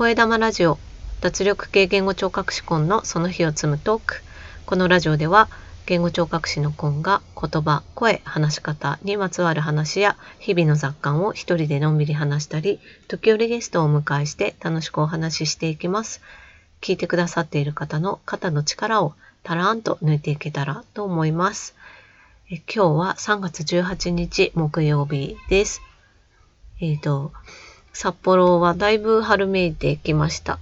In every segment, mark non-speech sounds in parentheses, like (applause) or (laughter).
声玉ラジオ。脱力系言語聴覚士コンのその日を積むトーク。このラジオでは言語聴覚士のコンが言葉声話し方にまつわる話や日々の雑感を一人でのんびり話したり時折ゲストをお迎えして楽しくお話ししていきます。聞いてくださっている方の肩の力をたらんと抜いていけたらと思います。え今日は3月18日木曜日です。えっ、ー、と札幌はだいぶ春めいてきました。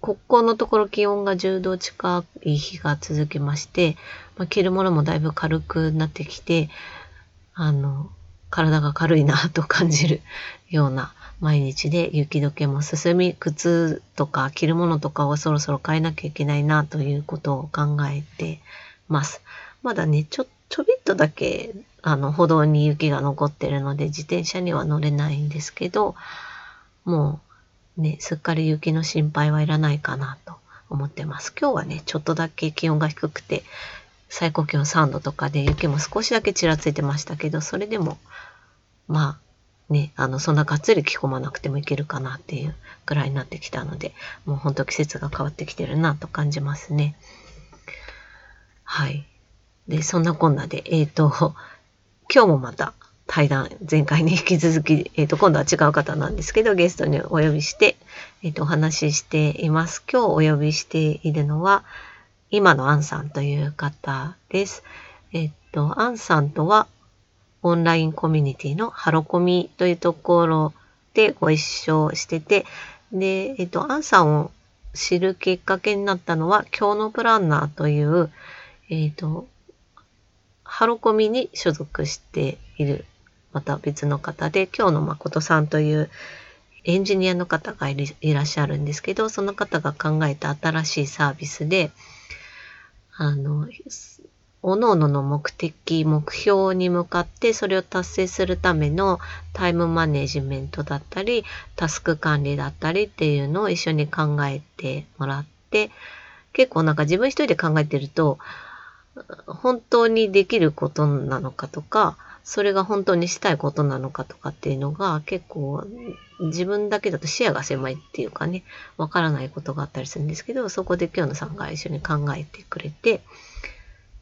ここのところ気温が10度近い日が続きまして、まあ、着るものもだいぶ軽くなってきて、あの、体が軽いなと感じるような毎日で雪解けも進み、靴とか着るものとかをそろそろ変えなきゃいけないなということを考えてます。まだね、ちょ、ちょびっとだけあの、歩道に雪が残ってるので、自転車には乗れないんですけど、もうね、すっかり雪の心配はいらないかなと思ってます。今日はね、ちょっとだけ気温が低くて、最高気温3度とかで雪も少しだけちらついてましたけど、それでも、まあ、ね、あの、そんながっつり着込まなくてもいけるかなっていうくらいになってきたので、もうほんと季節が変わってきてるなと感じますね。はい。で、そんなこんなで、えっ、ー、と、今日もまた対談、前回に引き続き、(laughs) えっ、ー、と、今度は違う方なんですけど、ゲストにお呼びして、えっ、ー、と、お話ししています。今日お呼びしているのは、今のアンさんという方です。えっ、と、アンさんとは、オンラインコミュニティのハロコミというところでご一緒してて、で、えっ、と、アンさんを知るきっかけになったのは、今日のプランナーという、えっ、と、ハロコミに所属している、また別の方で、今日の誠さんというエンジニアの方がいらっしゃるんですけど、その方が考えた新しいサービスで、あの、各々の目的、目標に向かってそれを達成するためのタイムマネジメントだったり、タスク管理だったりっていうのを一緒に考えてもらって、結構なんか自分一人で考えてると、本当にできることなのかとか、それが本当にしたいことなのかとかっていうのが結構自分だけだと視野が狭いっていうかね、わからないことがあったりするんですけど、そこで今日のさんが一緒に考えてくれて、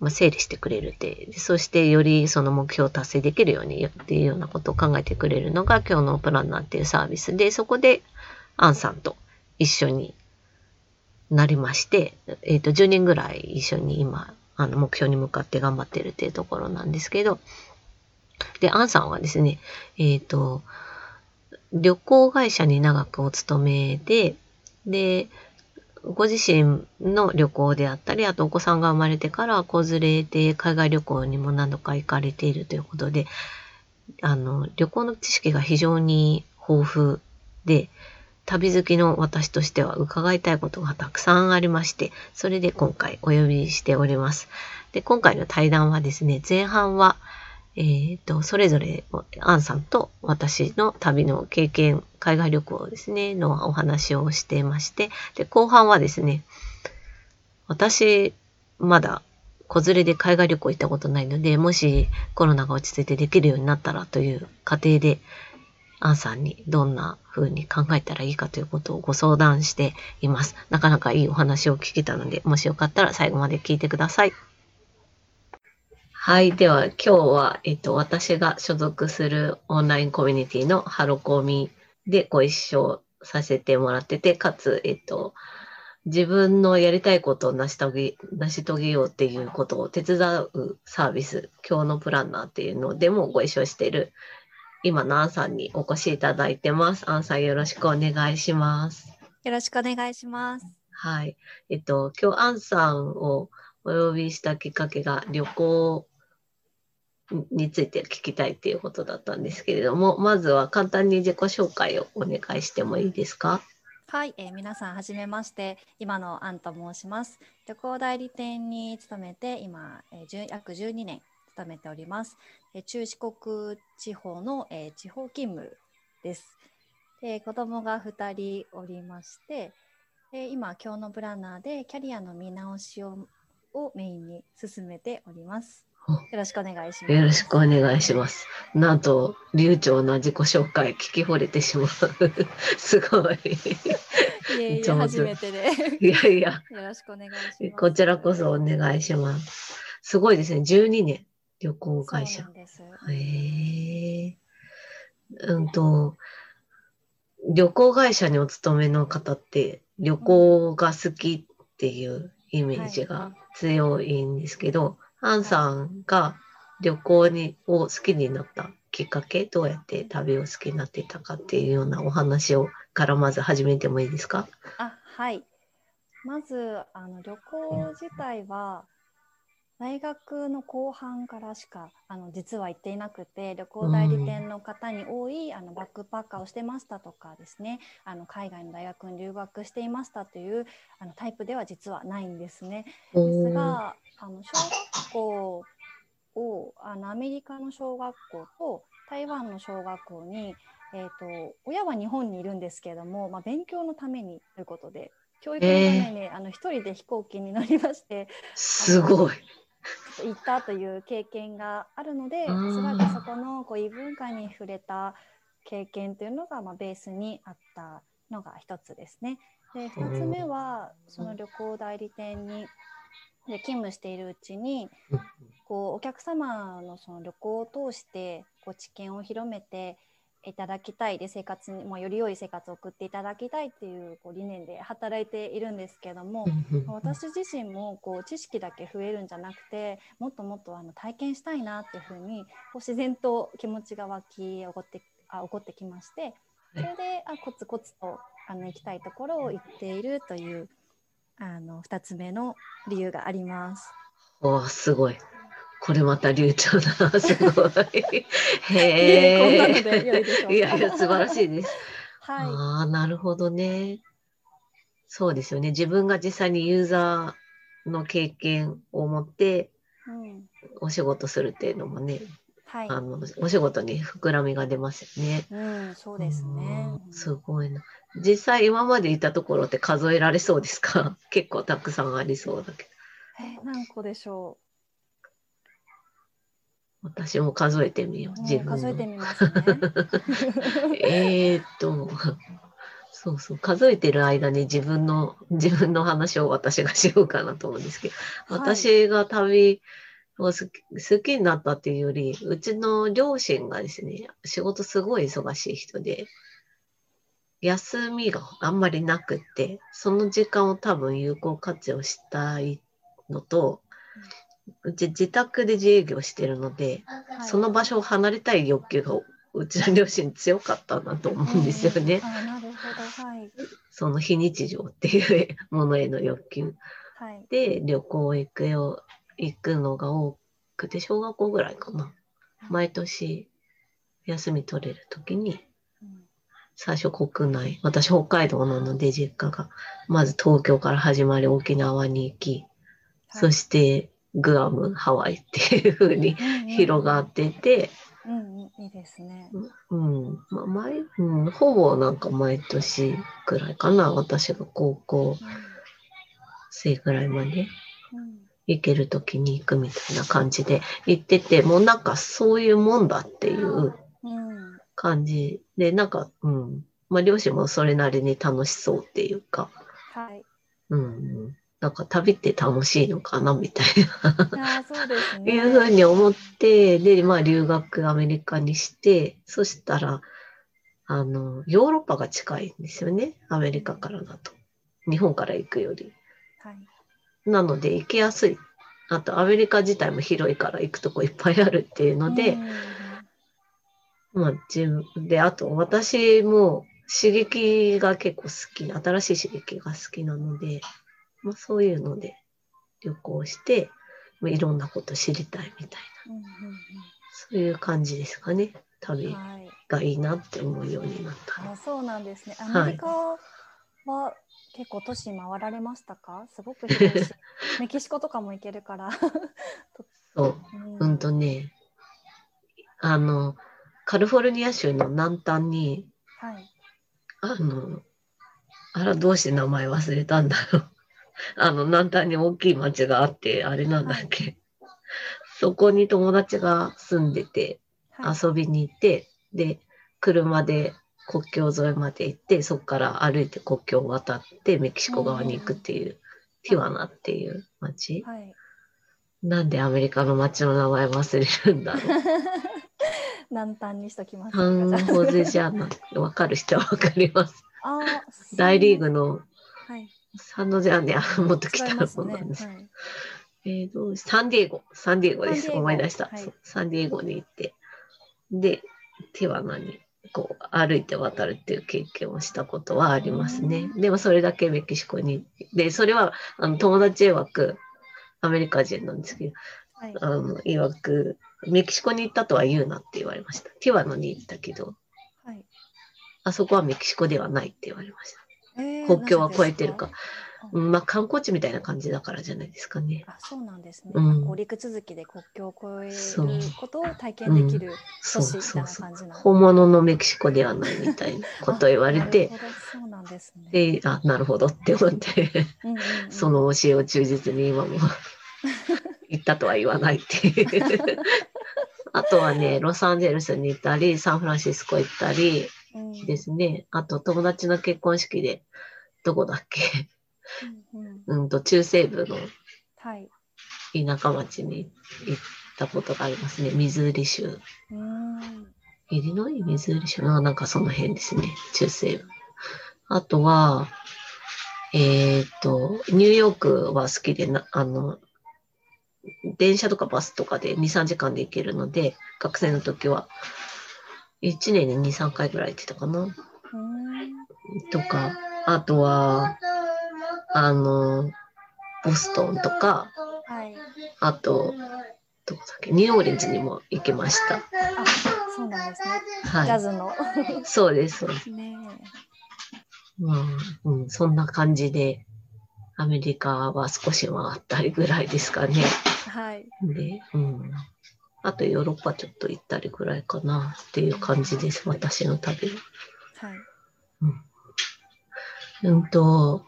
まあ、整理してくれるで、そしてよりその目標を達成できるようにっていうようなことを考えてくれるのが今日のプランナーっていうサービスで、そこでアンさんと一緒になりまして、えっ、ー、と、10人ぐらい一緒に今あの、目標に向かって頑張ってるっていうところなんですけど、で、アンさんはですね、えっ、ー、と、旅行会社に長くお勤めで、で、ご自身の旅行であったり、あとお子さんが生まれてから子連れで海外旅行にも何度か行かれているということで、あの、旅行の知識が非常に豊富で、旅好きの私としては伺いたいことがたくさんありまして、それで今回お呼びしております。で、今回の対談はですね、前半は、えっ、ー、と、それぞれ、アンさんと私の旅の経験、海外旅行ですね、のお話をしていまして、で、後半はですね、私、まだ子連れで海外旅行行ったことないので、もしコロナが落ち着いてできるようになったらという過程で、アンさんにどんな風に考えたらいいかということをご相談しています。なかなかいいお話を聞けたので、もしよかったら最後まで聞いてください。はい。では、今日は、えっと、私が所属するオンラインコミュニティのハロコミでご一緒させてもらってて、かつ、えっと、自分のやりたいことを成し遂げ、成し遂げようっていうことを手伝うサービス、今日のプランナーっていうのでもご一緒している今のアンさんにお越しいただいてます。アンさんよろしくお願いします。よろしくお願いします。はい。えっと、今日アンさんをお呼びしたきっかけが旅行について聞きたいっていうことだったんですけれども、まずは簡単に自己紹介をお願いしてもいいですか？はい、えー、皆さんはじめまして今のアンと申します旅行代理店に勤めて今、えー、約12年務めております。え中四国地方の、え地方勤務です。で子供が2人おりまして、で今、今日のプランナーでキャリアの見直しををメインに進めております。よろしくお願いします。よろしくお願いします。なんと、流暢な自己紹介聞き惚れてしまう。(laughs) すごい。いえいえ、上手初めてで。いやいや、よろしくお願いします。こちらこそお願いします。すごいですね。12年、旅行会社。へえ。うんと、旅行会社にお勤めの方って、旅行が好きっていうイメージが強いんですけど、アンさんが旅行にを好きになったきっかけ、どうやって旅を好きになっていたかっていうようなお話をからまず始めてもいいですか？あ、はい。まず、あの旅行自体は。大学の後半からしかあの実は行っていなくて旅行代理店の方に多い、あのバックパッカーをしてましたとかですねあの海外の大学に留学していましたというあのタイプでは実はないんですね。ですがあの小学校をあのアメリカの小学校と台湾の小学校に、えー、と親は日本にいるんですけれども、まあ、勉強のためにということで教育のために、あの一人で飛行機に乗りましてすごい。行ったという経験があるのでおそらくそこのこう異文化に触れた経験というのが、まあ、ベースにあったのが一つですね。で2つ目はその旅行代理店にで勤務しているうちにこうお客様のその旅行を通してこう知見を広めていただきたいで生活にもうより良い生活を送っていただきたいっていうこう理念で働いているんですけども、私自身もこう知識だけ増えるんじゃなくてもっともっとあの体験したいなっていうふうにこう自然と気持ちが湧き起こってあ起こってきましてそれであコツコツとあの行きたいところを行っているというあの2つ目の理由があります。おーすごい。これまた流暢だな、すごい。へいえいやいや、素晴らしいです。はい、ああ、なるほどね。そうですよね。自分が実際にユーザーの経験を持ってうんお仕事するっていうのもね、はいあの、お仕事に膨らみが出ますよね。うん、そうですね。うんすごいな。実際今まで行ったところって数えられそうですか？(laughs) 結構たくさんありそうだけど。え何個でしょ私も数えてみよう。う。自分数えてみますね。(laughs) えーっと、そうそう、数えてる間に自分の、自分の話を私がしようかなと思うんですけど、はい私が旅を好き好きになったっていうより、うちの両親がですね、仕事すごい忙しい人で、休みがあんまりなくって、その時間を多分有効活用したいのと、うち自宅で自営業してるので、はい。その場所を離れたい欲求がうちの両親強かったなと思うんですよね。その非日常っていうものへの欲求。はい。で旅行行くよ行くのが多くて小学校ぐらいかな。毎年休み取れる時にうん。最初国内私北海道なので実家が。まず東京から始まり沖縄に行き、そしてグアムハワイっていう風に広がってて、うんうん、いいですね。うん、まあ、毎、うん、ほぼなんか毎年ぐらいかな、私が高校生ぐらいまでうん行けるときに行くみたいな感じで行ってて、もうなんかそういうもんだっていううん。感じで、なんか、うん、まあ両親もそれなりに楽しそうっていうか、はい。うん、なんか旅って楽しいのかなみたいな。あーそうですね。いうふうに思って、で、まあ留学アメリカにして、そしたら、あの、ヨーロッパが近いんですよね。アメリカからだと。日本から行くより。はい。なので行きやすい。あとアメリカ自体も広いから行くとこいっぱいあるっていうので、うんまあ自分で、あと私も刺激が結構好き、新しい刺激が好きなので、まあそういうので旅行して、まあ、いろんなこと知りたいみたいな。うんそういう感じですかね。旅うんうんはい。がいいなって思うようになった。あ、そうなんですね。はいアメリカは結構都市回られましたか？すごく (laughs) メキシコとかも行けるから。そう、うんとね、あの、カリフォルニア州の南端に、はい。あの、あら、どうして名前忘れたんだろう。あの、南端に大きい町があって、あれなんだっけ。そこに友達が住んでて、はい遊びに行って、で、車で国境沿いまで行って、そこから歩いて国境を渡ってメキシコ側に行くっていう、ティワナっていう街。はい。なんでアメリカの街の名前忘れるんだろう。(laughs) 南端にしときます。サンホゼじゃなくて、わかる人はわかります。大リーグのはい。サンノゼアね、あ (laughs) もっと来た違いますね。ものなんです。はい。えーと、サンディエゴ、サンディエゴです。思い出した、はいサンディエゴに行って、で、ティワナにこう歩いて渡るっていう経験をしたことはありますね。でもそれだけメキシコに。で、それはあの友達曰く、アメリカ人なんですけど、はい。あの曰く、メキシコに行ったとは言うなって言われました。ティワナに行ったけど、はい。あそこはメキシコではないって言われました。えー国境は越えてるか。まあ観光地みたいな感じだからじゃないですかね。あ、そうなんですね。うんこう陸続きで国境を越えることを体験できるそう都市みたいなそうそう感じなんです本物のメキシコではないみたいなことを言われてあ、なるほどそうなんですね。で、あ、なるほどって思って、うんうんうんその教えを忠実に今も (laughs) 言ったとは言わないっていう。(laughs) あとはね、ロサンゼルスに行ったり、サンフランシスコ行ったりうんですね。あと友達の結婚式で、どこだっけ？うんうんうんと、中西部のはい。田舎町に行ったことがありますね。ミズーリ州。うーん。イリノイ？ミズーリ州？あなんかその辺ですね。中西部。あとは、えっ、と、ニューヨークは好きでな、あの、電車とかバスとかで2、3時間で行けるので、学生の時は、1年に2、3回ぐらい行ってたかな。とか、あとは、あの、ボストンとか、はい。あと、どこだっけ、ニューオーリンズにも行きました。あ、そうなんですね。ジはい。ャズの。そうです、そうです。ねまあ、うん、そんな感じで、アメリカは少し回ったりぐらいですかね。え。はい。で、うん。あとヨーロッパちょっと行ったりぐらいかなっていう感じです、私の旅は。はい。うんと、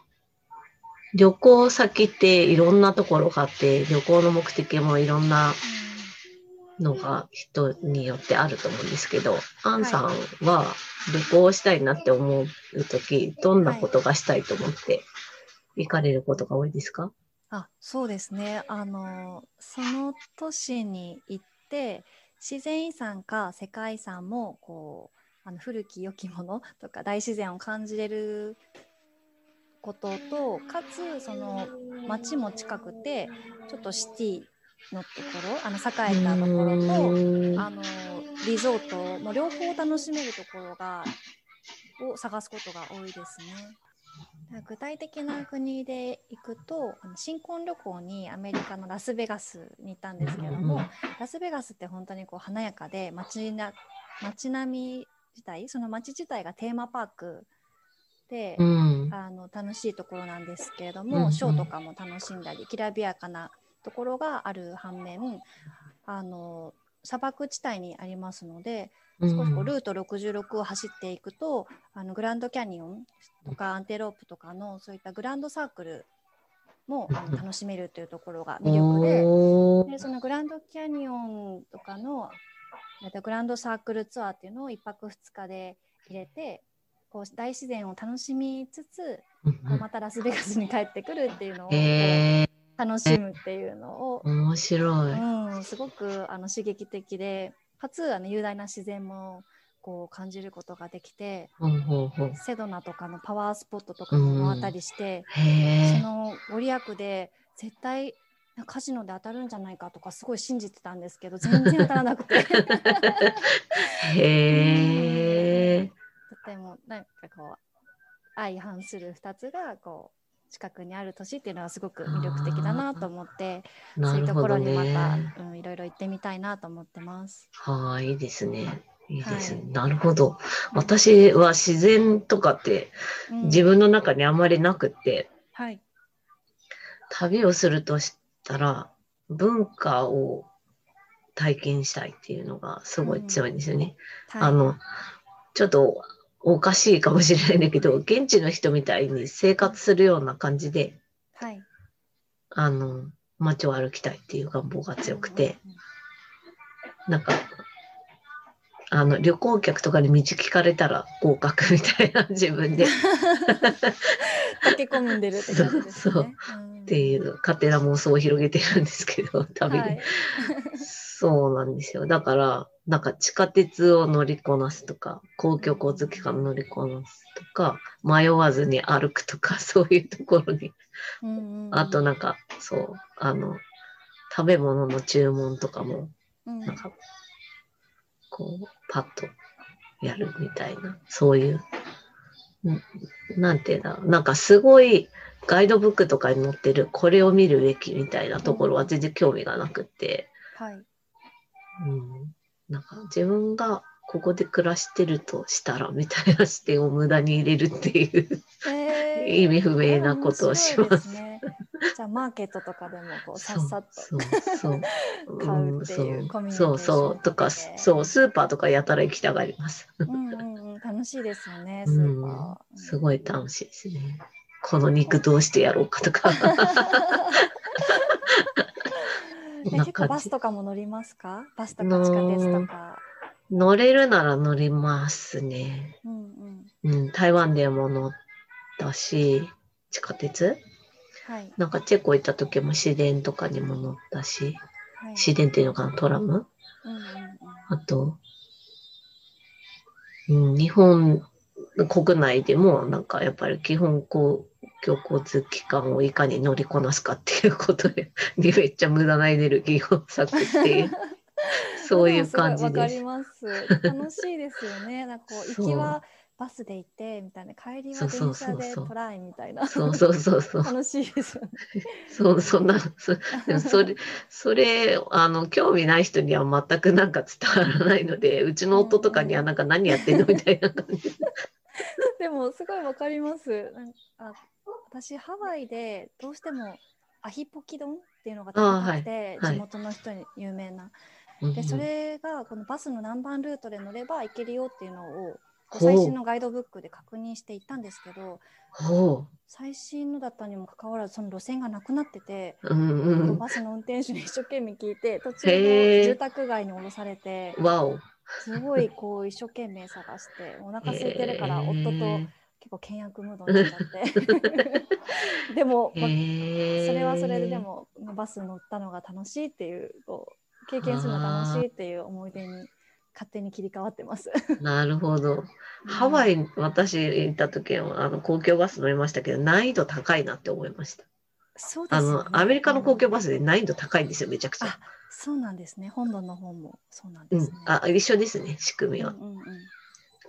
旅行先っていろんなところがあって、旅行の目的もいろんなのが人によってあると思うんですけど、アンさんは旅行したいなって思うとき、どんなことがしたいと思って行かれることが多いですか？あ、そうですね。あの、その都市に行って、自然遺産か世界遺産も、こう、あの古き良きもの (laughs) とか大自然を感じれることと、かつ、その街も近くて、ちょっとシティのところ、あの栄えたところと、あのリゾートの両方楽しめるところがを探すことが多いですね。具体的な国で行くと新婚旅行にアメリカのラスベガスに行ったんですけれども、ラスベガスって本当にこう華やかで街な街並み自体その街自体がテーマパークで、うん。あの楽しいところなんですけれども、うんうんショーとかも楽しんだりきらびやかなところがある反面あの砂漠地帯にありますので少しこうルート66を走っていくとあのグランドキャニオンとかアンテロープとかのそういったグランドサークルもあの楽しめるというところが魅力で。でそのグランドキャニオンとかのえっとグランドサークルツアーっていうのを1泊2日で入れてこう大自然を楽しみつつまたラスベガスに帰ってくるっていうのをえ楽しむっていうのをー、、面白い。うん、すごくあの刺激的でかつあの雄大な自然もこう感じることができてセドナとかのパワースポットとかも回ったりして、へそのご利益で絶対カジノで当たるんじゃないかとかすごい信じてたんですけど全然当たらなくてえ。(laughs) へえ。とてもなんかこう相反する2つがこう近くにある都市っていうのはすごく魅力的だなと思ってそなういうところにまた、ね。うん、いろいろ行ってみたいなと思ってます。はい、いいですね。いいですね。はいなるほど。私は自然とかってうん自分の中にあんまりなくって、はい旅をするとしたら文化を体験したいっていうのがすごい強いんですよね。はいあの、ちょっとおかしいかもしれないんだけど、現地の人みたいに生活するような感じで、はいあの、街を歩きたいっていう願望が強くて、なんか、あの、旅行客とかに道聞かれたら合格みたいな自分で (laughs) 溶け込んでるって感じですね。そうっていう勝手な妄想を広げてるんですけど、旅で。はいそうなんですよ。だから、なんか地下鉄を乗りこなすとか、公共交通機関を乗りこなすとか、迷わずに歩くとか、(laughs) そういうところに。あとなんか、そう、あの、食べ物の注文とかも、うん。なんか、こう、パッとやるみたいな、そういう、んなんていうんだろう、なんかすごい、ガイドブックとかに載ってる、これを見るべきみたいなところは全然興味がなくて、はい。うん、なんか自分がここで暮らしてるとしたらみたいな視点を無駄に入れるっていうえー意味不明なことをします。じゃあマーケットとかでもこうさっさっと。そうそう買うっていううんコミュニケーションそうそうとかでそうスーパーとかやたら行きたがります。うんうんうん楽しいですよねス (laughs) うんーパー。すごい楽しいですね。この肉どうしてやろうかとか。(laughs) 結構バスとかも乗りますか？バスとか地下鉄とか。乗れるなら乗りますね。うんうん。うん、台湾でも乗ったし、地下鉄はいなんかチェコ行った時も市電とかにも乗ったし、はい。市電っていうのかな、トラム？うんうんうん。あと、うん、日本国内でもなんかやっぱり基本公共交通機関をいかに乗りこなすかっていうことでに (laughs) めっちゃ無駄なエネルギーを割くっていう、(laughs) そういう感じわかです。ります。楽しいですよね。なんかこう行きはバスで行ってみたいな、帰りはそうそう電車そうそうでトライみたいな。そうそうそうそう。楽しいですよね。そう、そんな、そでもそれ、それ、あの、興味ない人には全くなんか伝わらないので、うちの夫とかにはなんか何やってんのみたいな感じ。(laughs) でもすごいわかります。なんあ私ハワイでどうしてもアヒポキ丼っていうのが食べたくて、はいはい地元の人に有名な。うんでそれがこのバスの何番ルートで乗れば行けるよっていうのを最新のガイドブックで確認して行ったんですけどほ最新のだったにもかかわらずその路線がなくなってて、う。うんうん。バスの運転手に一生懸命聞いて途中の住宅街に降ろされて。(laughs) すごいこう一生懸命探してお腹空いてるから夫とへ結構倹約ムードになっちゃって (laughs) でも、まそれはそれでで。もバス乗ったのが楽しいっていうこう経験するのが楽しいっていう思い出に勝手に切り替わってます。(laughs) なるほど。ハワイ、私行った時は、あの、公共バス乗りましたけど、難易度高いなって思いました。そうですよねあの、アメリカの公共バス、スで難易度高いんですよ、めちゃくちゃあ。そうなんですね本土の方もそうなんうんですね。。あ、一緒ですね、仕組みは。うんうん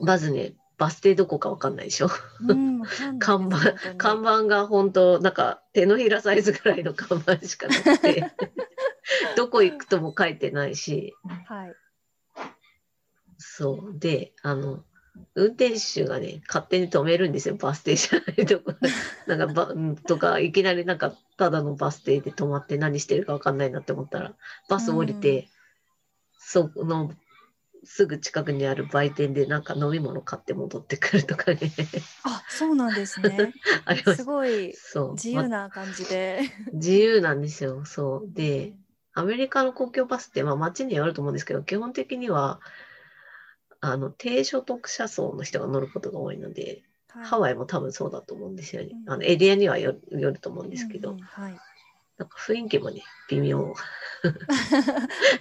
まずね、バス停どこかわかんないでしょ。うん看板看板が本当なんか手のひらサイズぐらいの看板しかなくて。(laughs) どこ行くとも書いてないし。はい。そう。であの運転手がね勝手に止めるんですよバス停じゃないとこ (laughs) なんかバうんとかいきなりなんかただのバス停で止まって何してるかわかんないなって思ったらバス降りて、そのすぐ近くにある売店でなんか飲み物買って戻ってくるとかねあそうなんですね。(laughs) ありますすごい自由な感じで。自由なんですよ。そう。で、アメリカの公共バスって、まあ街によると思うんですけど、基本的には、あの、低所得者層の人が乗ることが多いので、ハワイイも多分そうだと思うんですよね。うんあの、エリアにはよよると思うんですけど、うんうんはい。なんか雰囲気もね、微妙。(laughs)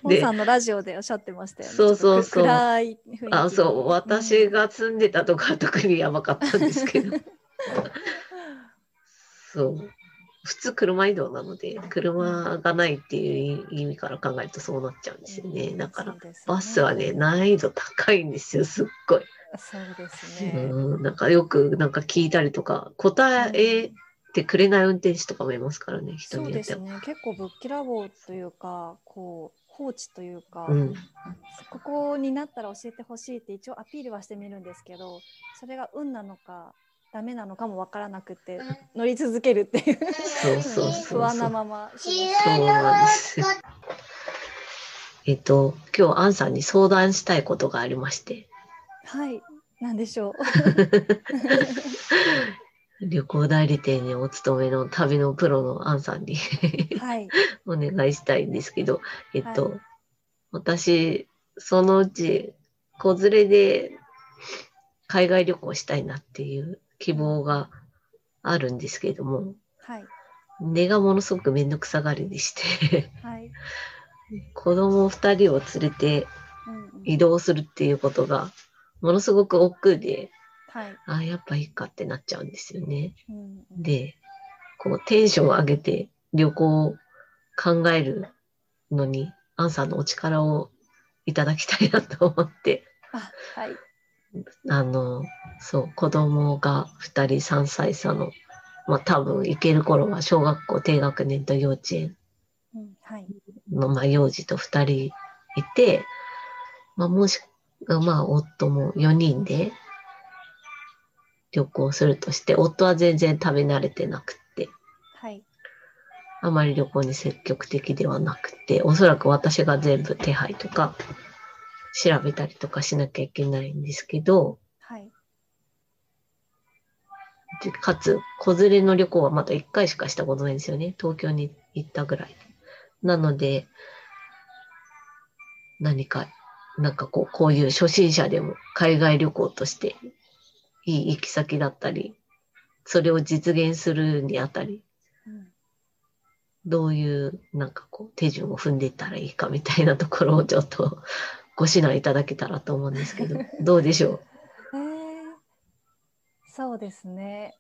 モンさんのラジオでおっしゃってましたよね。そうそうそうちょっと暗い雰囲気あ、そう、私が。が住んでたとこは特にやばかったんですけど、(laughs) そう。普通車移動なので、車がないっていう意味から考えるとそうなっちゃうんですよね。だから、バスはね、難易度高いんですよ、すっごい。そうですね。うん、なんかよくなんか聞いたりとか、答えてくれない運転手とかもいますからね、人そうによっては。ですね。結構ぶっきらぼうというか、こう放置というか、うん、ここになったら教えてほしいって一応アピールはしてみるんですけど、それが運なのかダメなのかもわからなくて乗り続けるっていうそうそうそうそう不安なままそうなんですよ。えっと、今日、アンさんに相談したいことがありまして。はい。なんでしょう。(laughs) 旅行代理店にお勤めの旅のプロのアンさんにはい。(laughs) お願いしたいんですけど、えっと、は私、そのうち、子連れで海外旅行したいなっていう希望があるんですけれども、はい。根がものすごくめんどくさがりでして、はい。(laughs) 子供二人を連れて移動するっていうことが、ものすごく億劫で、はい。あやっぱいいかってなっちゃうんですよね。うんうんで、こうテンションを上げて旅行を考えるのに、アンさんのお力をいただきたいなと思って、あ、はい。あの、そう、子供が2人3歳差の、まあ多分行ける頃は小学校低学年と幼稚園うん、はい。の、まあ幼児と2人いて、まあもし、まあ夫も4人で旅行するとして、夫は全然食べ慣れてなくって、はい。あまり旅行に積極的ではなくて、おそらく私が全部手配とか調べたりとかしなきゃいけないんですけど、はい。でかつ、子連れの旅行はまだ1回しかしたことないんですよね。東京に行ったぐらい。なので、何か、なんかこう、こういう初心者でも海外旅行としていい行き先だったり、それを実現するにあたり、うんどういう、なんかこう、手順を踏んでいったらいいかみたいなところをちょっとご指南いただけたらと思うんですけど、(laughs) どうでしょえー、そうですね。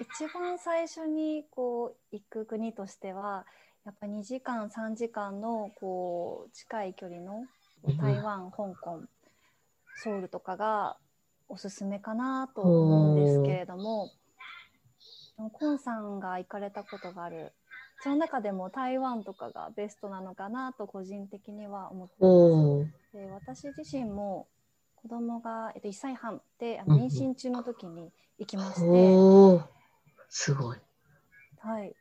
一番最初にこう行く国としてはやっぱ2時間3時間のこう近い距離のう台湾、香港ソウルとかがおすすめかなと思うんですけれどもコンさんが行かれたことがある。その中でも台湾とかがベストなのかなと個人的には思っています。で私自身も子供が、えっと、1歳半で妊娠中の時に行きまして、すごい。はい、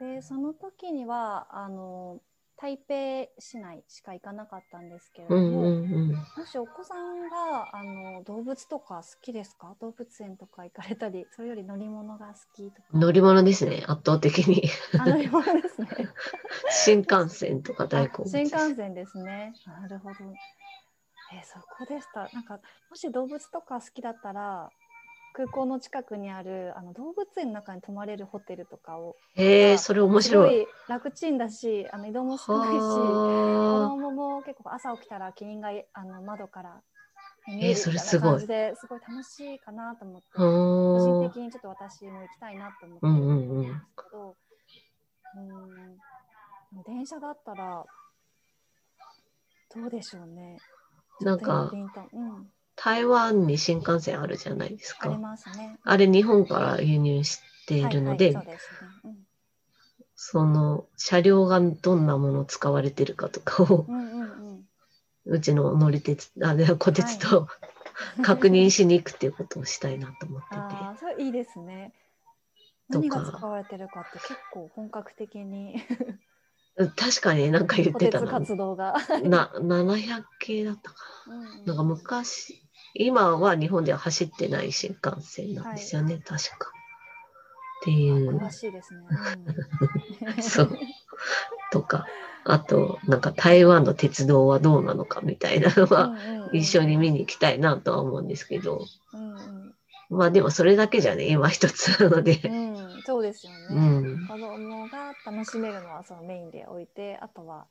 でその時にはあの台北市内しか行かなかったんですけれども、うんうんうん。もしお子さんがあの動物とか好きですか？動物園とか行かれたりそれより乗り物が好きとか乗り物ですね、圧倒的に。あ乗り物ですね (laughs) 新幹線とか大好物新。幹線ですねなるほどえーそこでしたなんかもし動物とか好きだったら空港の近くにあるあの動物園の中に泊まれるホテルとかをへえ、それ面すご白い。い楽ちんだしあの移動も少ないし子は供も結構朝起きたらキリンがあの窓から見えーそれすごいすごい楽しいかなと思ってあ。個人は的にちょっと私も行きたいなと思ってうんるうんうんんですけど、うん、電車だったらどうでしょうね。なんかうん、台湾に新幹線あるじゃないですかあり。ますね。あれ日本から輸入しているので、はいはい、そうですね。うんその車両がどんなものを使われてるかとかを、うんうんうんうちの乗り鉄、あ、ね、小鉄と (laughs) 確認しに行くっていうことをしたいなと思ってて。(laughs) ああ、それいいですね。何が使われてるかって結構本格的に確かになんか言っ補てたな。鉄活動が。な、700系だったかうんな。なんか昔、今は日本では走ってない新幹線なんですよね、確か。っていう。詳しいですね。うん。(laughs) そう。とか、あと、なんか台湾の鉄道はどうなのかみたいなのは、一緒に見に行きたいなとは思うんですけど、うんうん。まあでもそれだけじゃね、今一つなので、うん、そうですようね。ん、子供が楽しめるのはそのメインで置いて、あとは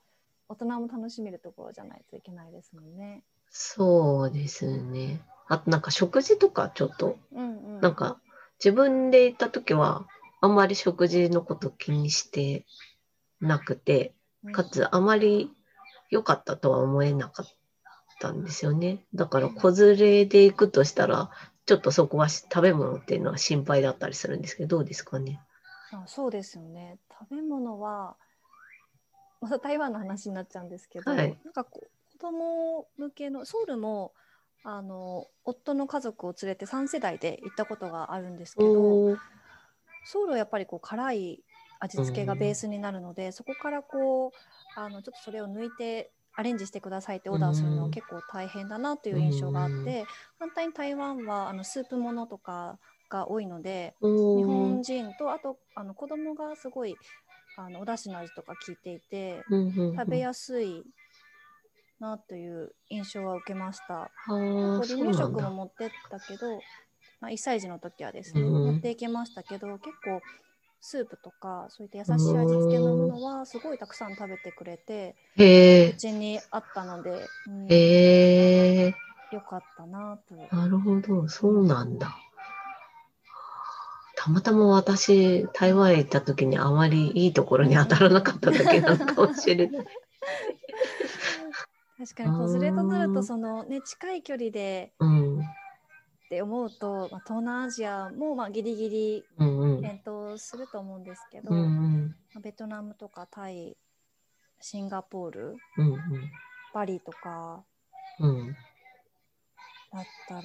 大人も楽しめるところじゃないといけないですもんね。そうですね。あとなんか食事とかちょっと、うんうん。なんか自分で行った時は、あんまり食事のこと気にしてなくて、うんかつあまり良かったとは思えなかったんですよね。だから子連れで行くとしたら、ちょっとそこはし食べ物っていうのは心配だったりするんですけど、どうですかね？あそうですよね。食べ物は、また台湾の話になっちゃうんですけど、はいなんかこう子供向けのソウルもあの夫の家族を連れて3世代で行ったことがあるんですけど、ソウルはやっぱりこう辛い味付けがベースになるので、そこからこうあのちょっとそれを抜いてアレンジしてくださいってオーダーするのうん。は結構大変だなという印象があって、うん。反対に台湾はあのスープものとかが多いのでお日本ー人とあとあの子供がすごいあのお出汁の味とか効いていて食べやすいなという印象は受けました。はあ、離乳。食も持ってったけど、まあ、1歳児の時はですね、うん持っていきましたけど結構スープとかそういった優しい味付けのものはすごいたくさん食べてくれてへえ、口にあったので、うんよかったなと。なるほど、そうなんだ。たまたま私、台湾へ行った時にあまりいいところに当たらなかっただけなのかもしれない。(laughs) 確かに子連れとなるうんとその、ね、近い距離でうん、って思うと、まあ、東南アジアもまあギリギリうん、うん。検討すると思うんですけど、うんうんまあベトナムとかタイシンガポールうんバリとかうんだったら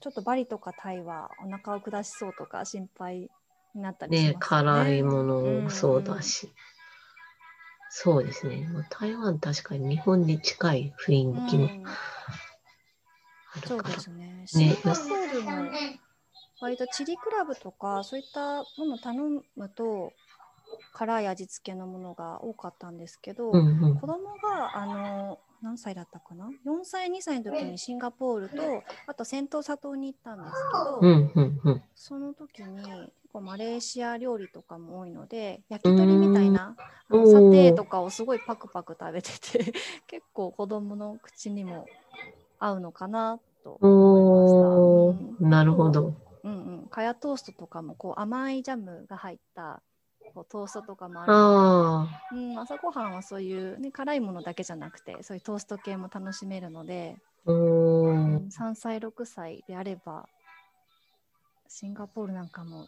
ちょっとバリとかタイはお腹を下しそうとか心配になったりしますよね。ね辛いものんもそうだし。そうですね。まあ台湾確かに日本に近い雰うん囲気もうんあるから。そうですね。シンガポールも割とチリクラブとかそういったものを頼むと辛い味付けのものが多かったんですけど、うんうん子供があの何歳だったかな ?4 歳2歳の時にシンガポールとあと仙洞砂島に行ったんですけど、うんうんうんその時に結構マレーシア料理とかも多いので焼き鳥みたいなあのサテとかをすごいパクパク食べてて (laughs) 結構子供の口にも合うのかなと思おいました。ー。なるほど。うんうん、カヤトーストとかもこう甘いジャムが入ったこうトーストとかもあるうん、朝ごはんはそういう、ね、辛いものだけじゃなくてそういうトースト系も楽しめるので、うー。ん、3歳6歳であればシンガポールなんかも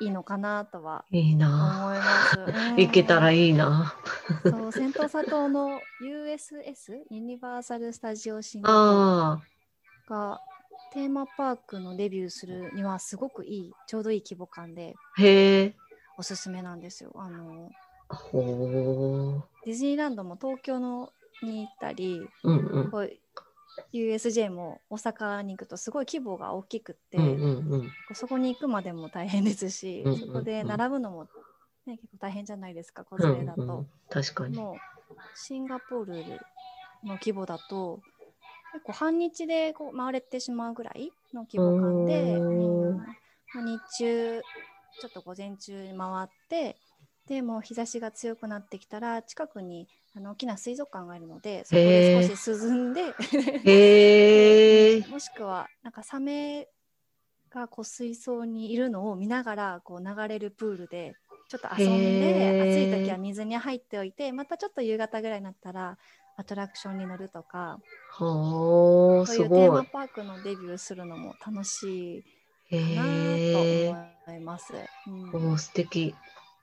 いいのかなとはいい思いな。ます。うん行けたらいいな。そう仙洞砂島の USS ユニバーサル・スタジオ・シンガポーがテーマパークのデビューするにはすごくいいちょうどいい規模感であ、へえ。おすすめなんですよ。あの。ディズニーランドも東京のに行ったりうんうん。こう USJ も大阪に行くとすごい規模が大きくって、うんうんうん。そこに行くまでも大変ですし、うんうんうんそこで並ぶのも、ね、結構大変じゃないですか子うん連れだと。うん、確かに。もうシンガポールの規模だと結構半日でこう回れてしまうぐらいの規模感で、うーん日中ちょっと午前中に回ってでもう日差しが強くなってきたら近くにあの大きな水族館があるのでそこで少し涼んでへえ。(laughs) もしくはなんかサメがこう水槽にいるのを見ながらこう流れるプールでちょっと遊んで暑い時は水に入っておいてまたちょっと夕方ぐらいになったらアトラクションに乗るとかはあ、そうい。うテーマパークのデビューするのも楽しいへかなえ。と思います。うんおー素敵。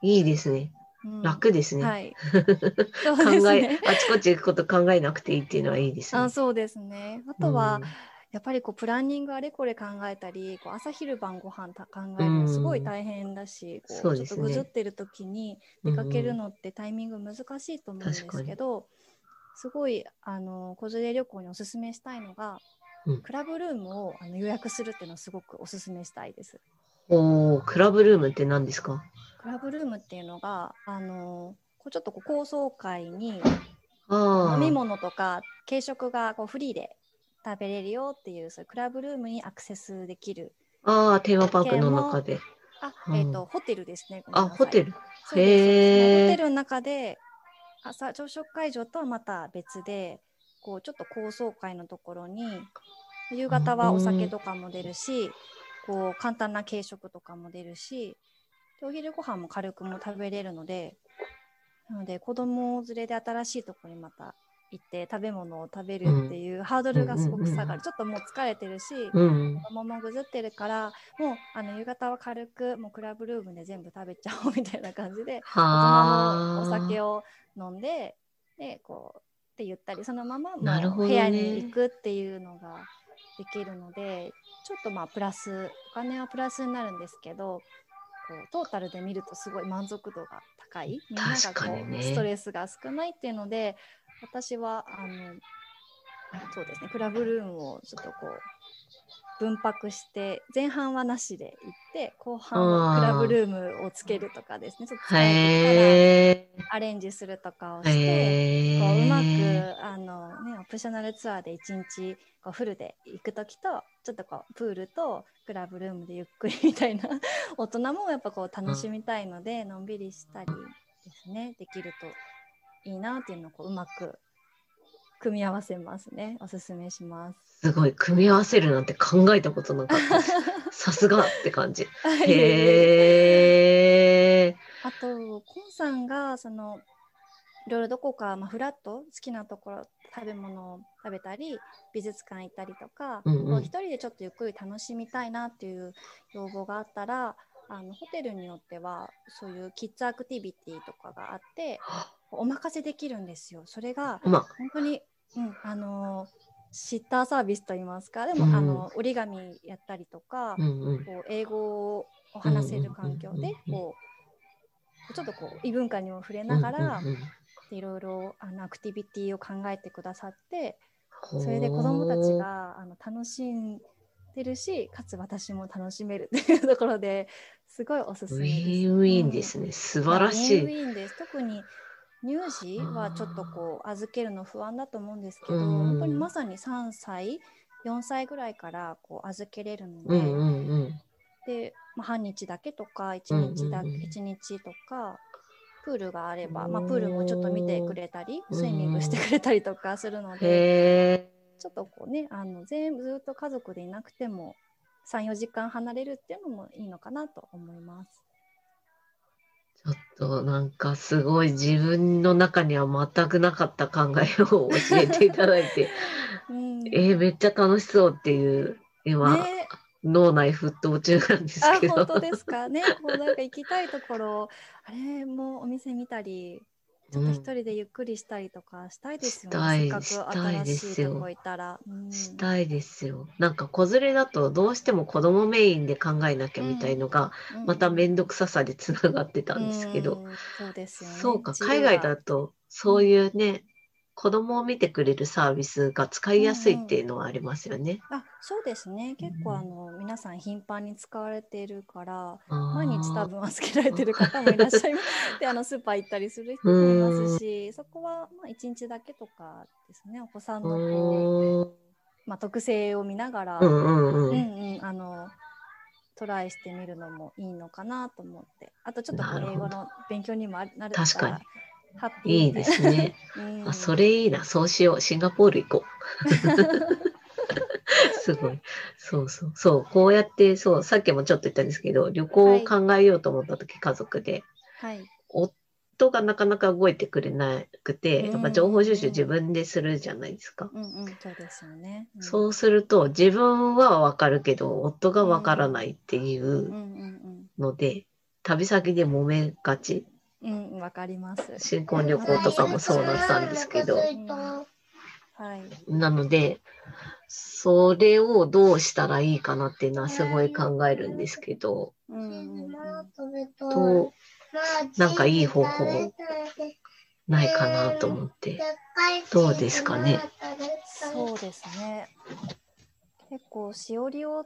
いいですね。うん楽ですね。はい。(laughs) 考えね。、あちこち行くこと考えなくていいっていうのはいいですね。あそうですね。あとは、うんやっぱりこうプランニングあれこれ考えたりこう朝昼晩ご飯た考えるのすごい大変だし、うですねちょっとぐずってる時に出かけるのってタイミング難しいと思うんですけど、すごいあの子連れ旅行におすすめしたいのが、うんクラブルームをあの予約するっていうのをすごくおすすめしたいです。おークラブルームって何ですか？クラブルームっていうのがあのこうちょっとこう高層階に。飲み物とか軽食がこうフリーで食べれるよっていうそういうクラブルームにアクセスできるああ、テーマパークの中で。あ、うんえっ、とホテルですね。あ、ホテル。へーホテルの中で朝朝食会場とはまた別でこうちょっと高層階のところに夕方はお酒とかも出るし、こう簡単な軽食とかも出るしでお昼ご飯も軽くも食べれるのでなので子供連れで新しいところにまた行って食べ物を食べるっていうハードルがすごく下がる、ちょっともう疲れてるし、うん。子供もぐずってるからもうあの夕方は軽くもうクラブルームで全部食べちゃおうみたいな感じで大はあ。人もお酒を飲んででこうって言ったりそのままもう部屋に行くっていうのができるのでちょっとまあプラスお金はプラスになるんですけどこうトータルで見るとすごい満足度が高い。みんなが確かこにね。うストレスが少ないっていうので私はあのそうですねクラブルームをちょっとこう分泊して前半はなしで行って後半はクラブルームをつけるとかですね。ちょっと疲れてへきたらアレンジするとかをー。してこううまへくあの、ね、オプショナルツアーで1日こうフルで行く時とちょっとこうプールとクラブルームでゆっくりみたいな (laughs) 大人もやっぱこう楽しみたいので、のんびりしたりですね。できるといいなっていうのをこううまく組み合わせますねおすすめします。ー。すごい。組み合わせるなんて考えたことなかったです。(laughs) さすがって感じ。はいへー。あと、コンさんが、その、いろいろどこか、まあ、フラット、好きなところ、食べ物を食べたり、美術館行ったりとか、うんうん一人でちょっとゆっくり楽しみたいなっていう要望があったら、あのホテルによっては、そういうキッズアクティビティとかがあって、お任せできるんですよ。それが、まあ、本当に、うん、あのシッターサービスといいますか、でも、うんあの折り紙やったりとか、うんうん。こう英語を話せる環境でこうちょっとこう異文化にも触れながら、いろいろあのアクティビティを考えてくださってそれで子どもたちがあの楽しんでるしかつ私も楽しめるっていうところですごいおすすウめです。ィンウィンですね。素晴らしい。ウィンウィンです特に乳児はちょっとこう預けるの不安だと思うんですけど、うん本当にまさに3歳4歳ぐらいからこう預けれるので、うんうんうん。で、まあ、半日だけとか1日だ、うんうんうん一日とかプールがあれば、まあ、プールもちょっと見てくれたりスイミングしてくれたりとかするので、へちょっとこうねあの全部ずっと家族でいなくても34時間離れるっていうのもいいのかなと思います。ー。ちょっとなんかすごい自分の中には全くなかった考えを教えていただいて、(laughs) うん、えー、めっちゃ楽しそうっていう、今、ね脳内沸騰中なんですあけど。本当ですか？ねこうなんか行きたいところあれもお店見たりちょっと一人でゆっくりしたりとかしたいですよね、したいせっかくしたい新ですよしいとこ行ったら。うん。したいですよ。なんか子連れだとどうしても子供メインで考えなきゃみたいのが、また面倒くささでつながってたんですけど、うん。そうですよね。そうか、海が外だとそういうね、子供を見てくれるサービスが使いやすいっていうのはありますよね。あそうですね。結構あの皆さん頻繁に使われているから、毎日多分預けられてる方もいらっしゃいます。(laughs) で、あのスーパー行ったりする人もいますし、そこはまあ一日だけとかですね。お子さんのまあ特性を見ながら、トライしてみるのもいいのかなと思って、あとちょっと英語の勉強にもあなる確かにらハッピーいいですね。うんあ、それいいな。そうしよう。シンガポール行こう。(laughs) すごい。そうそう。そう。こうやって、そう、さっきもちょっと言ったんですけど、旅行を考えようと思った時、家族で、はい。夫がなかなか動いてくれなくて、うんやっぱ情報収集自分でするじゃないですか。うんうん、そうですよね。うんそうすると、自分はわかるけど、夫がわからないっていうので、旅先で揉めがち。うん、うん、わかります。新婚旅行とかもそうだったんですけど、はい。なので、それをどうしたらいいかなっていうのはすごい考えるんですけど、うん、と、なんかいい方法ないかなと思って。どうですかね。そうですね。結構しおりを、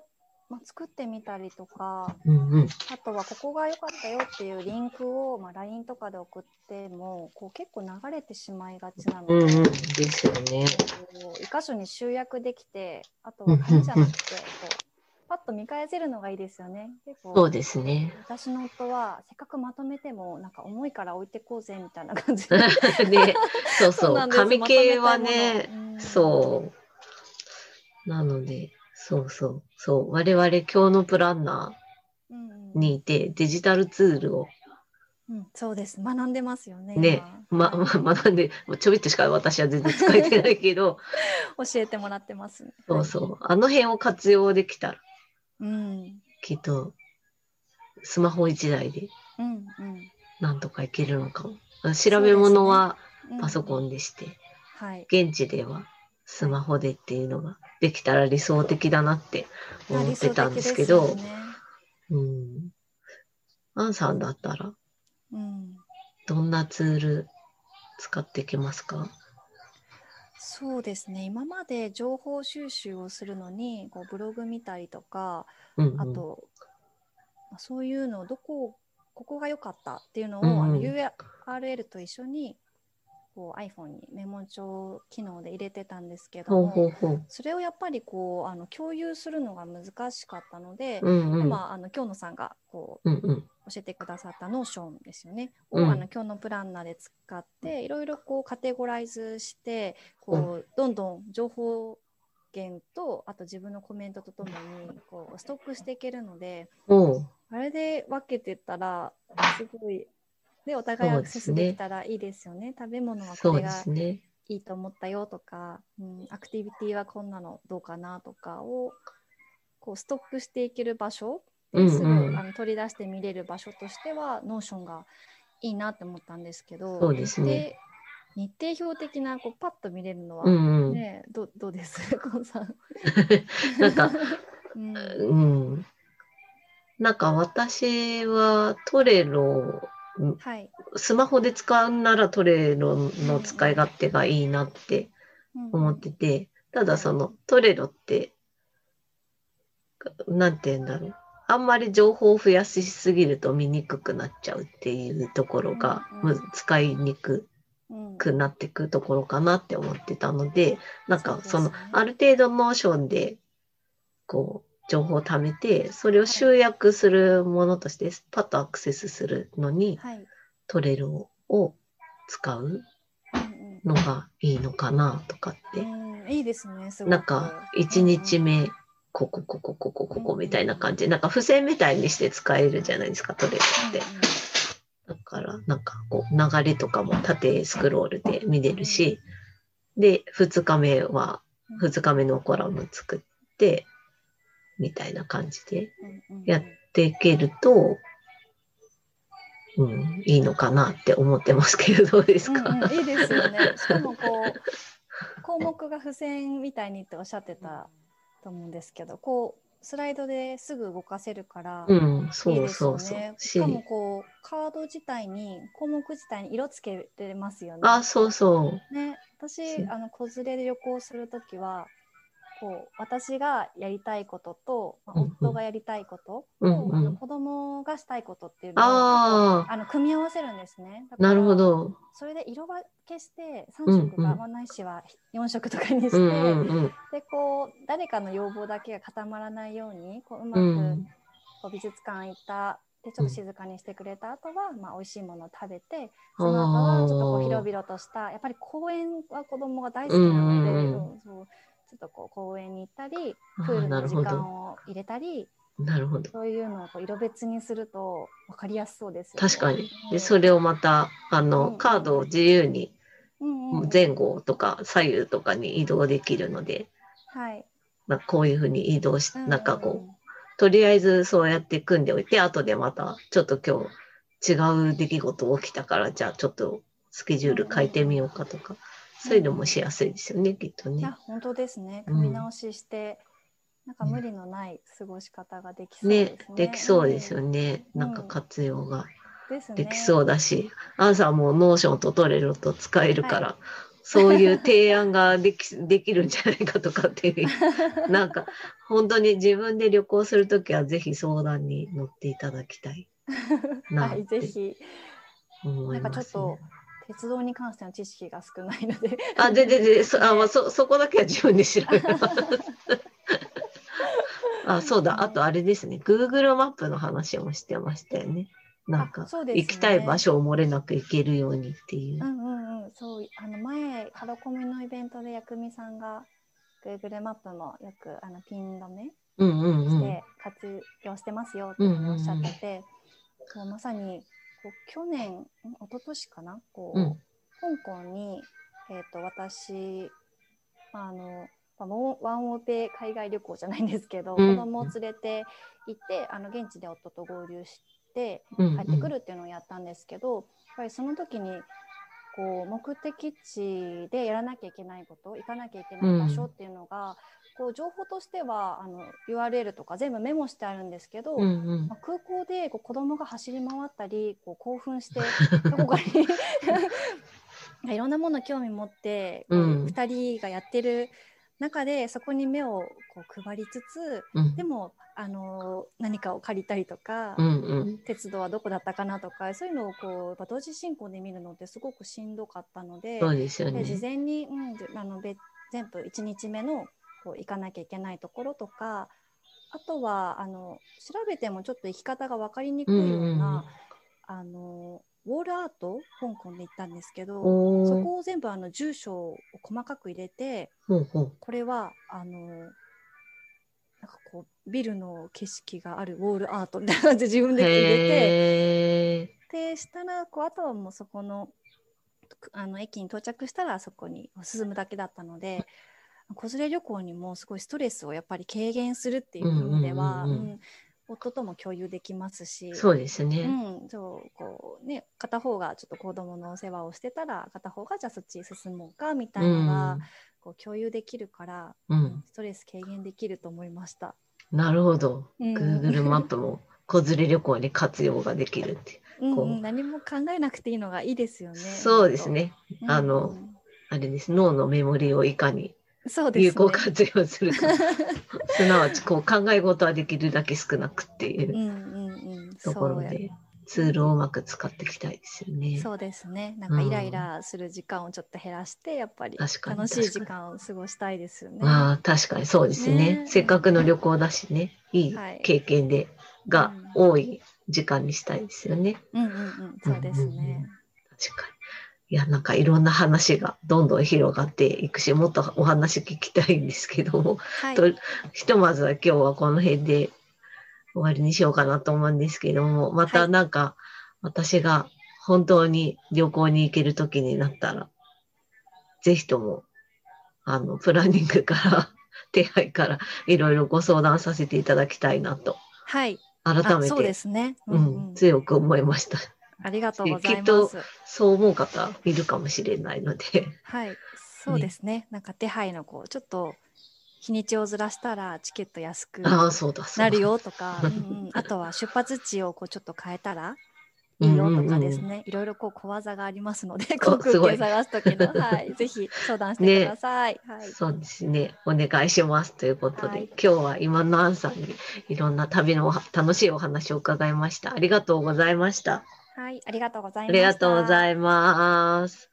まあ、作ってみたりとか、うんうん。あとはここが良かったよっていうリンクを、まあ、LINE とかで送ってもこう結構流れてしまいがちなので、うんうん。ですよね。こう一箇所に集約できてあとは紙じゃなくてこうパッと見返せるのがいいですよね。結構そうですね。私の夫はせっかくまとめてもなんか重いから置いてこうぜみたいな感じで (laughs) ね、そうそう。紙系はねたいものうん、そう。なので、そうそう。そう。我々今日のプランナうんうん。ーにいて、デジタルツールを。うん、そうです。学んでますよねね、ま、今。ま、学んで、ちょびっとしか私は全然使えてないけど、(laughs) 教えてもらってます。ね。そうそう。あの辺を活用できたら、うん。きっと、スマホ一台で。うんなんとかいけるのかも。調べ物はうん、パソコン、ンでして、はい、現地ではスマホでっていうのができたら理想的だなって思ってたんですけど、ねうん。アンさんだったら、うん、どんなツール使っていけますか？そうですね。今まで情報収集をするのにこうブログ見たりとかうんうん。あと、まあそういうのをどこここが良かったっていうのを、うんうん。URL と一緒にこう iPhone にメモ帳機能で入れてたんですけど。それをやっぱりこうあの共有するのが難しかったので、うんうん。まあ、あの京野さんがこううんうん。教えてくださった Notion ですよね、うんをあの今日のプランナーで使っていろいろこうカテゴライズしてこうどんどん情報源とあと自分のコメントとともにこうストックしていけるのでおうあれで分けてったらすごいでお互いアクセスできたらいいですよね。食べ物はこれがすね。いいと思ったよとか、うん、アクティビティはこんなのどうかなとかをこうストックしていける場所うんうん。ですぐ、あの取り出して見れる場所としては Notion がいいなって思ったんですけどそうですね。日程表的なこうパッと見れるのは、うんうん。ねどどうです？(laughs) コンさん、(laughs) なんか、(laughs) うん。うん。なんか私はトレロ、はい、スマホで使うならトレロの使い勝手がいいなってうん。思ってて、ただそのトレロって、なんて言うんだろう。あんまり情報を増やしすぎると見にくくなっちゃうっていうところが、使いにくうん。くなってくところかなって思ってたので、なんかそのある程度 Notion でこう情報を貯めて、それを集約するものとしてパッとアクセスするのにはい。 Trello を使ううんのがいいのかなとかって。うんうん、いいですねすなんか1日目、ここここここここみたいな感じ。で、なんか付箋みたいにして使えるじゃないですか、 Trello って。だから、なんかこう流れとかも縦スクロールで見れるし、で、2日目は、2日目のコラム作って、みたいな感じでやっていけると、うん、いいのかなって思ってますけど、どうですか、うんうん、いいですよね。(laughs) しかもこう項目が付箋みたいにっておっしゃってたと思うんですけど、こうスライドですぐ動かせるから、うん、そいいうですそうそう。よね。ししかもこうカード自体に項目自体に色つけれますよね。あ、そうそう。ね、私あの子連れで旅行するときは。こう私がやりたいことと、夫がやりたいことと、うんうん。子供がしたいことっていうのをああの組み合わせるんですね。なるほど。それで色分けして3うん色が、うんまあないしは4色とかにして、うんうんうん。でこう誰かの要望だけが固まらないようにこううまく、うん。こう美術館行ったでちょっと静かにしてくれた後は、まあ美味しいものを食べてその後はちょっとこう広々としたやっぱり公園は子供が大好きなので、うんうんうんうん。そうっとこう公園に行ったりプールの時間を入れたりなるほど。そういうのをこう色別にすると分かりやすそうですよね。確かに。で、それをまた、あうん。の、カードを自由に前後とか左右とかに移動できるので、はい。まあ、こういうふうに移動し、なんかうこう、とりあえずそうやって組んでおいて、後でまた、ちょっと今日違う出来事起きたから、じゃあちょっとスケジュール変えてみようかとか、そういうのもしやすいですよね、きっとね。本当ですねうん組み直しして、なんか無理のない過ごし方ができそうでねすね。、できそうですよね。ね。なんか活用ができそうだし、アンさんも Notion と Trello と使えるから、そういう提案ができ (laughs) できるんじゃないかとかっていう、(laughs) なんか本当に自分で旅行するときはぜひ相談に乗っていただきたいな (laughs) はい、ってぜひないんか思ます、ちょっとね。鉄道に関しての知識が少ないので。あ、で、で、で、そあ、まあ、(laughs) そ、そこだけは自分で調べます。(laughs) あ、そうだ。あとあれですね。Google マップの話もしてましたよね。なんあか、行きたい場所を漏れなく行けるようにっていうう。んうんうん、そうあの前ハロコミのイベントで薬味さんが Google マップもよくあのピン止めうんうんうん。して活用してますよっておっしゃってて、こうまさにこう去年ん一昨年かな？こう、うん。香港に、えー、と私あのまあワンオペ海外旅行じゃないんですけど、うん。子供を連れて行ってあの現地で夫と合流してうん。帰ってくるっていうのをやったんですけど、やっぱりその時にこう目的地でやらなきゃいけないこと行かなきゃいけない場所っていうのが、こう情報としてはあの URL とか全部メモしてあるんですけど、うんうん。まあ空港でこう子供が走り回ったりこう興奮して (laughs) どこかに (laughs) いろんなもの興味持って、うん。2人がやってる中でそこに目をこう配りつつうん。でもあの何かを借りたりとか、うんうん。鉄道はどこだったかなとかそういうのをこう同時進行で見るのってすごくしんどかったのでそうですよで事ね。前に、うん、じあの別全部1日目のこう行かなきゃいけないところとかあとはあの調べてもちょっと行き方が分かりにくいような、あのウォールアート香港で行ったんですけどそこを全部あの住所を細かく入れてほうほう。これはあのなんかこうビルの景色があるウォールアートみたいな感じで自分で入れて。へでしたらこうあとはもうそこのくあの駅に到着したらそこに進むだけだったので子連れ旅行にもすごいストレスをやっぱり軽減するっていう意味では、うんうんうんうんうん夫とも共有できますしーそうですうね。ん、そうこうね片方がちょっと子供のお世話をしてたら片方がじゃあそっち進もうかみたいなのが、こう共有できるから、うんうんストレス軽減できると思いました。なるほど。うん Google マップも子連れ旅行に活用ができるって。こううんうん、何も考えなくていいのがいいですよね。そうですね。うん。あのうんあれです。脳のメモリをいかにそうですね。有効活用するか。(laughs) すなわちこう考え事はできるだけ少なくっていううんうんうん。ところでツールをうまく使っていきたいですよね。そうですね。なんかイライラする時間をちょっと減らして、やっぱり楽しい時間を過ごしたいですよね。ああ確かにそうですねねせっかくの旅行だしねいいはい経験で、が多い時間にしたいですよね。うんうんうん。そうですね。確かに。いや、なんかいろんな話がどんどん広がっていくし、もっとお話聞きたいんですけども、はい。とひとまずは今日はこの辺で終わりにしようかなと思うんですけども、またはいなんか私が本当に旅行に行ける時になったら、ぜひとも、あの、プランニングから、手配からいろいろご相談させていただきたいなと、はい。改めあそうでて、すね。ううんん、強く思いました。ありがとうございきっとます。そう思う方いるかもしれないので、はい。そうですね。なんか手配のこうちょっと日にちをずらしたらチケット安くなる。よとか、(laughs) うんうん、あとは出発地をこうちょっと変えたらいいよとかですね、いろいろこう小技がありますので、航空券探す時の、(laughs) はい、ぜひ相談してください。はい、そうですね。お願いします。ということで、はい今日は今のアンさんにいろんな旅の楽しいお話を伺いました。ありがとうございました。はい、ありがとうございます。ありがとうございます。